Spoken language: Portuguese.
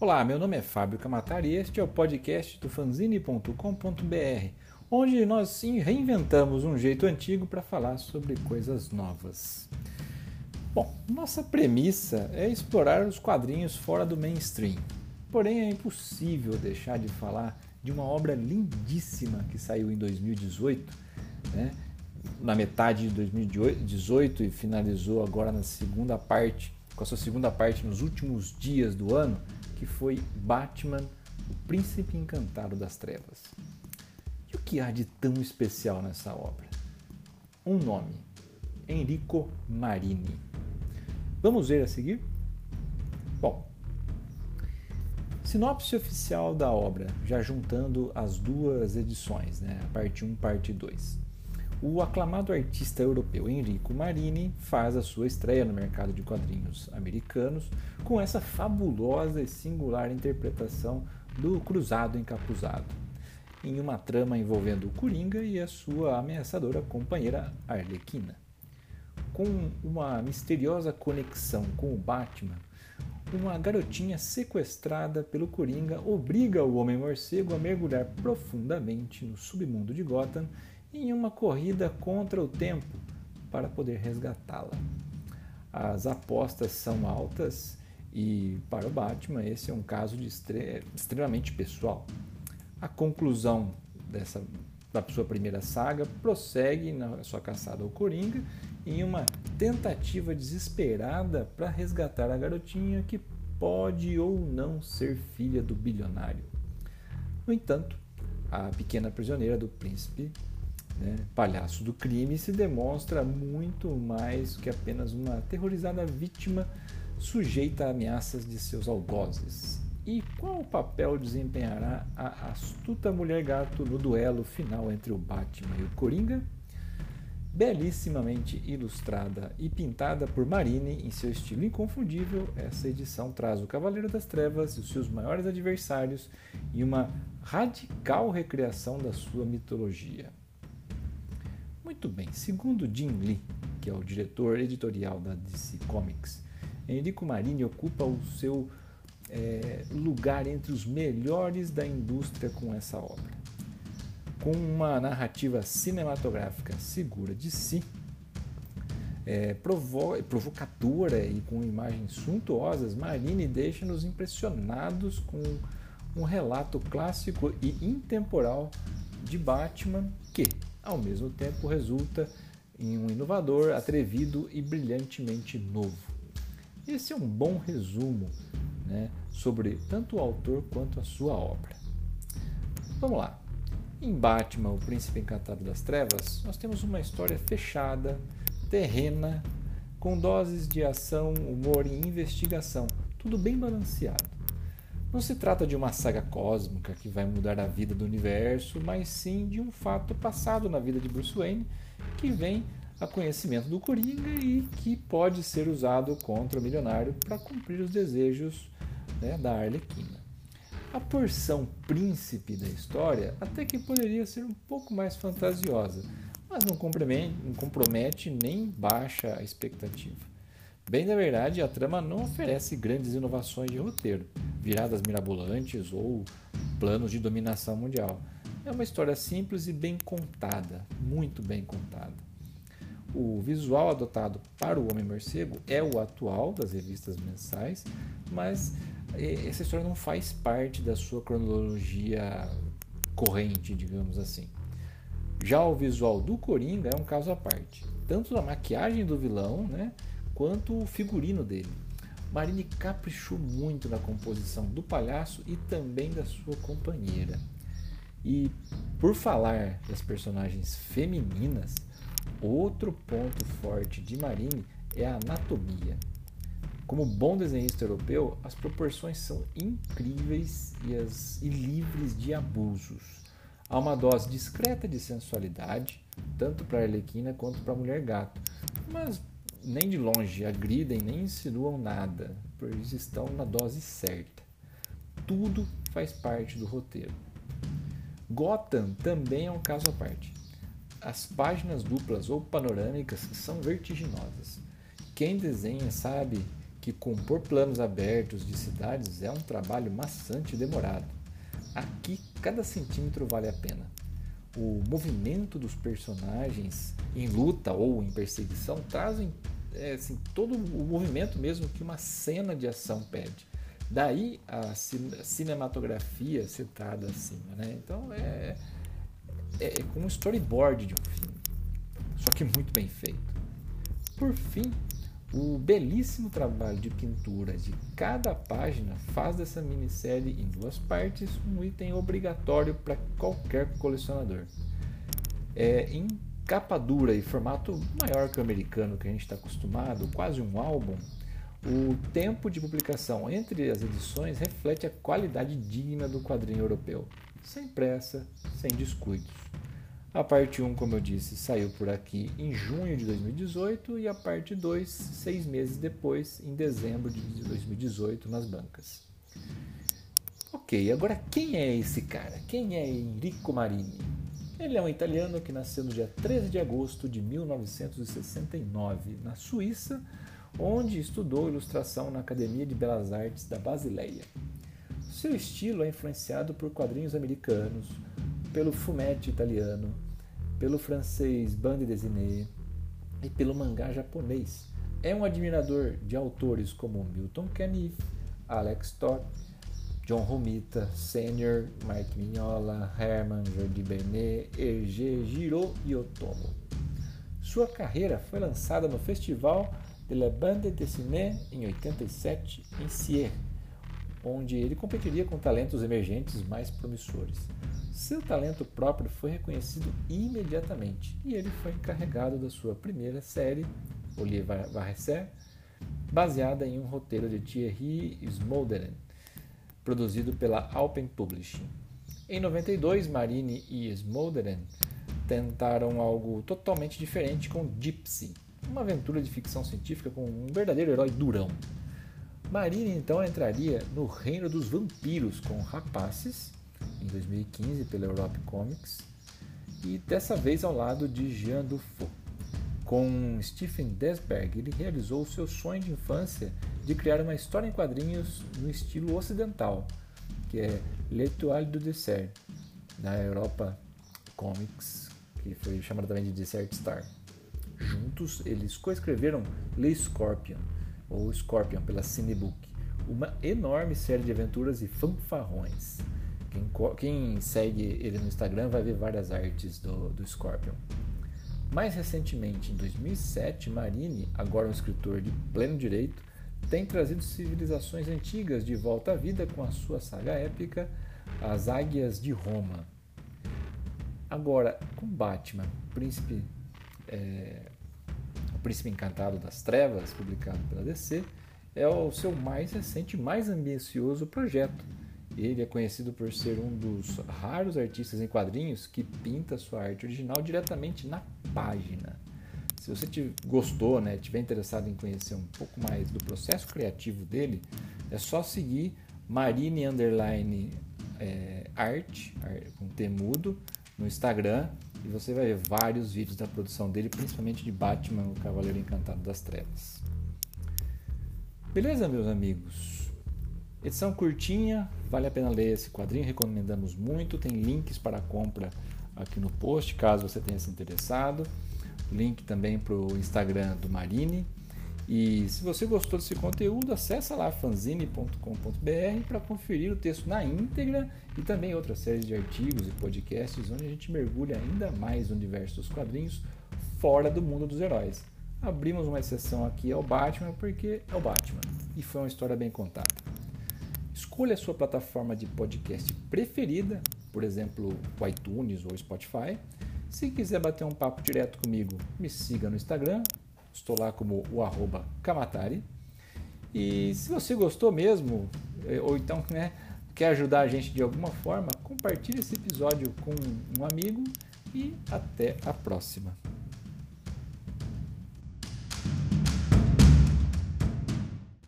Olá, meu nome é Fábio Camatari e este é o podcast do fanzine.com.br, onde nós sim reinventamos um jeito antigo para falar sobre coisas novas. Bom, nossa premissa é explorar os quadrinhos fora do mainstream. Porém, é impossível deixar de falar de uma obra lindíssima que saiu em 2018, né? na metade de 2018 e finalizou agora na segunda parte, com a sua segunda parte nos últimos dias do ano, que foi Batman, o Príncipe Encantado das Trevas. E o que há de tão especial nessa obra? Um nome: Enrico Marini. Vamos ver a seguir? Bom, sinopse oficial da obra, já juntando as duas edições, né? parte 1 parte 2. O aclamado artista europeu Enrico Marini faz a sua estreia no mercado de quadrinhos americanos com essa fabulosa e singular interpretação do Cruzado Encapuzado, em uma trama envolvendo o Coringa e a sua ameaçadora companheira Arlequina. Com uma misteriosa conexão com o Batman, uma garotinha sequestrada pelo Coringa obriga o Homem-Morcego a mergulhar profundamente no submundo de Gotham em uma corrida contra o tempo para poder resgatá-la. As apostas são altas e, para o Batman, esse é um caso de extremamente pessoal. A conclusão dessa, da sua primeira saga prossegue na sua caçada ao Coringa em uma tentativa desesperada para resgatar a garotinha que pode ou não ser filha do bilionário. No entanto, a pequena prisioneira do príncipe né, palhaço do crime, se demonstra muito mais que apenas uma aterrorizada vítima sujeita a ameaças de seus algozes. E qual papel desempenhará a astuta mulher gato no duelo final entre o Batman e o Coringa? Belíssimamente ilustrada e pintada por Marine em seu estilo inconfundível, essa edição traz o Cavaleiro das Trevas e os seus maiores adversários em uma radical recriação da sua mitologia. Muito bem, segundo Jim Lee, que é o diretor editorial da DC Comics, Enrico Marini ocupa o seu é, lugar entre os melhores da indústria com essa obra. Com uma narrativa cinematográfica segura de si, é, provo provocadora e com imagens suntuosas, Marini deixa-nos impressionados com um relato clássico e intemporal de Batman que, ao mesmo tempo resulta em um inovador, atrevido e brilhantemente novo. Esse é um bom resumo né, sobre tanto o autor quanto a sua obra. Vamos lá. Em Batman, o Príncipe Encantado das Trevas, nós temos uma história fechada, terrena, com doses de ação, humor e investigação, tudo bem balanceado. Não se trata de uma saga cósmica que vai mudar a vida do universo, mas sim de um fato passado na vida de Bruce Wayne que vem a conhecimento do Coringa e que pode ser usado contra o milionário para cumprir os desejos né, da Arlequina. A porção príncipe da história até que poderia ser um pouco mais fantasiosa, mas não compromete, não compromete nem baixa a expectativa. Bem na verdade, a trama não oferece grandes inovações de roteiro, viradas mirabolantes ou planos de dominação mundial. É uma história simples e bem contada, muito bem contada. O visual adotado para o Homem-Morcego é o atual das revistas mensais, mas eh, essa história não faz parte da sua cronologia corrente, digamos assim. Já o visual do Coringa é um caso à parte, tanto da maquiagem do vilão, né, quanto o figurino dele. Marini caprichou muito na composição do palhaço e também da sua companheira. E por falar das personagens femininas, outro ponto forte de Marini é a anatomia. Como bom desenhista europeu, as proporções são incríveis e, as, e livres de abusos. Há uma dose discreta de sensualidade, tanto para a Arlequina quanto para a Mulher Gato, mas nem de longe agridem nem insinuam nada, pois estão na dose certa. Tudo faz parte do roteiro. Gotham também é um caso à parte. As páginas duplas ou panorâmicas são vertiginosas. Quem desenha sabe que compor planos abertos de cidades é um trabalho maçante e demorado. Aqui, cada centímetro vale a pena. O movimento dos personagens em luta ou em perseguição trazem é, assim, todo o movimento mesmo que uma cena de ação pede. Daí a cinematografia citada acima. Né? Então é, é, é como um storyboard de um filme, só que muito bem feito. Por fim, o belíssimo trabalho de pintura de cada página faz dessa minissérie em duas partes um item obrigatório para qualquer colecionador. É, em capa dura e formato maior que o americano que a gente está acostumado, quase um álbum, o tempo de publicação entre as edições reflete a qualidade digna do quadrinho europeu, sem pressa, sem descuidos. A parte 1, como eu disse, saiu por aqui em junho de 2018 e a parte 2, seis meses depois, em dezembro de 2018, nas bancas. Ok, agora quem é esse cara? Quem é Enrico Marini? Ele é um italiano que nasceu no dia 13 de agosto de 1969, na Suíça, onde estudou ilustração na Academia de Belas Artes da Basileia. Seu estilo é influenciado por quadrinhos americanos, pelo fumetti italiano, pelo francês bande dessinée e pelo mangá japonês. É um admirador de autores como Milton Caniff, Alex Toth, John Romita, Senior, Mike Mignola, Herman, Jordi Bernet, Hergé Giraud e Otomo. Sua carreira foi lançada no Festival de la Bande Dessinée em 87 em Sierre, onde ele competiria com talentos emergentes mais promissores. Seu talento próprio foi reconhecido imediatamente e ele foi encarregado da sua primeira série, Olivier Varese, baseada em um roteiro de Thierry Smolderen, produzido pela Alpen Publishing. Em 92, Marini e Smolderen tentaram algo totalmente diferente com Gypsy, uma aventura de ficção científica com um verdadeiro herói durão. Marini então entraria no reino dos vampiros com Rapaces em 2015 pela Europe Comics, e dessa vez ao lado de Jean Dufault. Com Stephen Desberg, ele realizou o seu sonho de infância de criar uma história em quadrinhos no estilo ocidental, que é L'Étoile du Dessert, da Europa Comics, que foi chamada também de Desert Star. Juntos, eles coescreveram Le Scorpion, ou Scorpion pela Cinebook, uma enorme série de aventuras e fanfarrões. Quem, quem, segue ele no Instagram vai ver várias artes do, do Scorpion. Mais recentemente, em 2007, Marini, agora um escritor de pleno direito, tem trazido civilizações antigas de volta à vida com a sua saga épica As Águias de Roma. Agora, com Batman, Príncipe, é, o Príncipe Encantado das Trevas, publicado pela DC, é o seu mais recente e mais ambicioso projeto ele é conhecido por ser um dos raros artistas em quadrinhos que pinta sua arte original diretamente na página. Se você te gostou, né, tiver interessado em conhecer um pouco mais do processo criativo dele, é só seguir Marine Underline é, Art, com T no Instagram e você vai ver vários vídeos da produção dele, principalmente de Batman, o Cavaleiro Encantado das Trevas. Beleza, meus amigos? Edição curtinha, vale a pena ler esse quadrinho, recomendamos muito. Tem links para compra aqui no post, caso você tenha se interessado. Link também para o Instagram do Marine. E se você gostou desse conteúdo, acessa lá fanzine.com.br para conferir o texto na íntegra e também outra série de artigos e podcasts onde a gente mergulha ainda mais no universo dos quadrinhos fora do mundo dos heróis. Abrimos uma exceção aqui ao Batman porque é o Batman e foi uma história bem contada. Escolha a sua plataforma de podcast preferida, por exemplo, o iTunes ou Spotify. Se quiser bater um papo direto comigo, me siga no Instagram, estou lá como o arroba Kamatari. E se você gostou mesmo, eh, ou então né, quer ajudar a gente de alguma forma, compartilhe esse episódio com um amigo e até a próxima.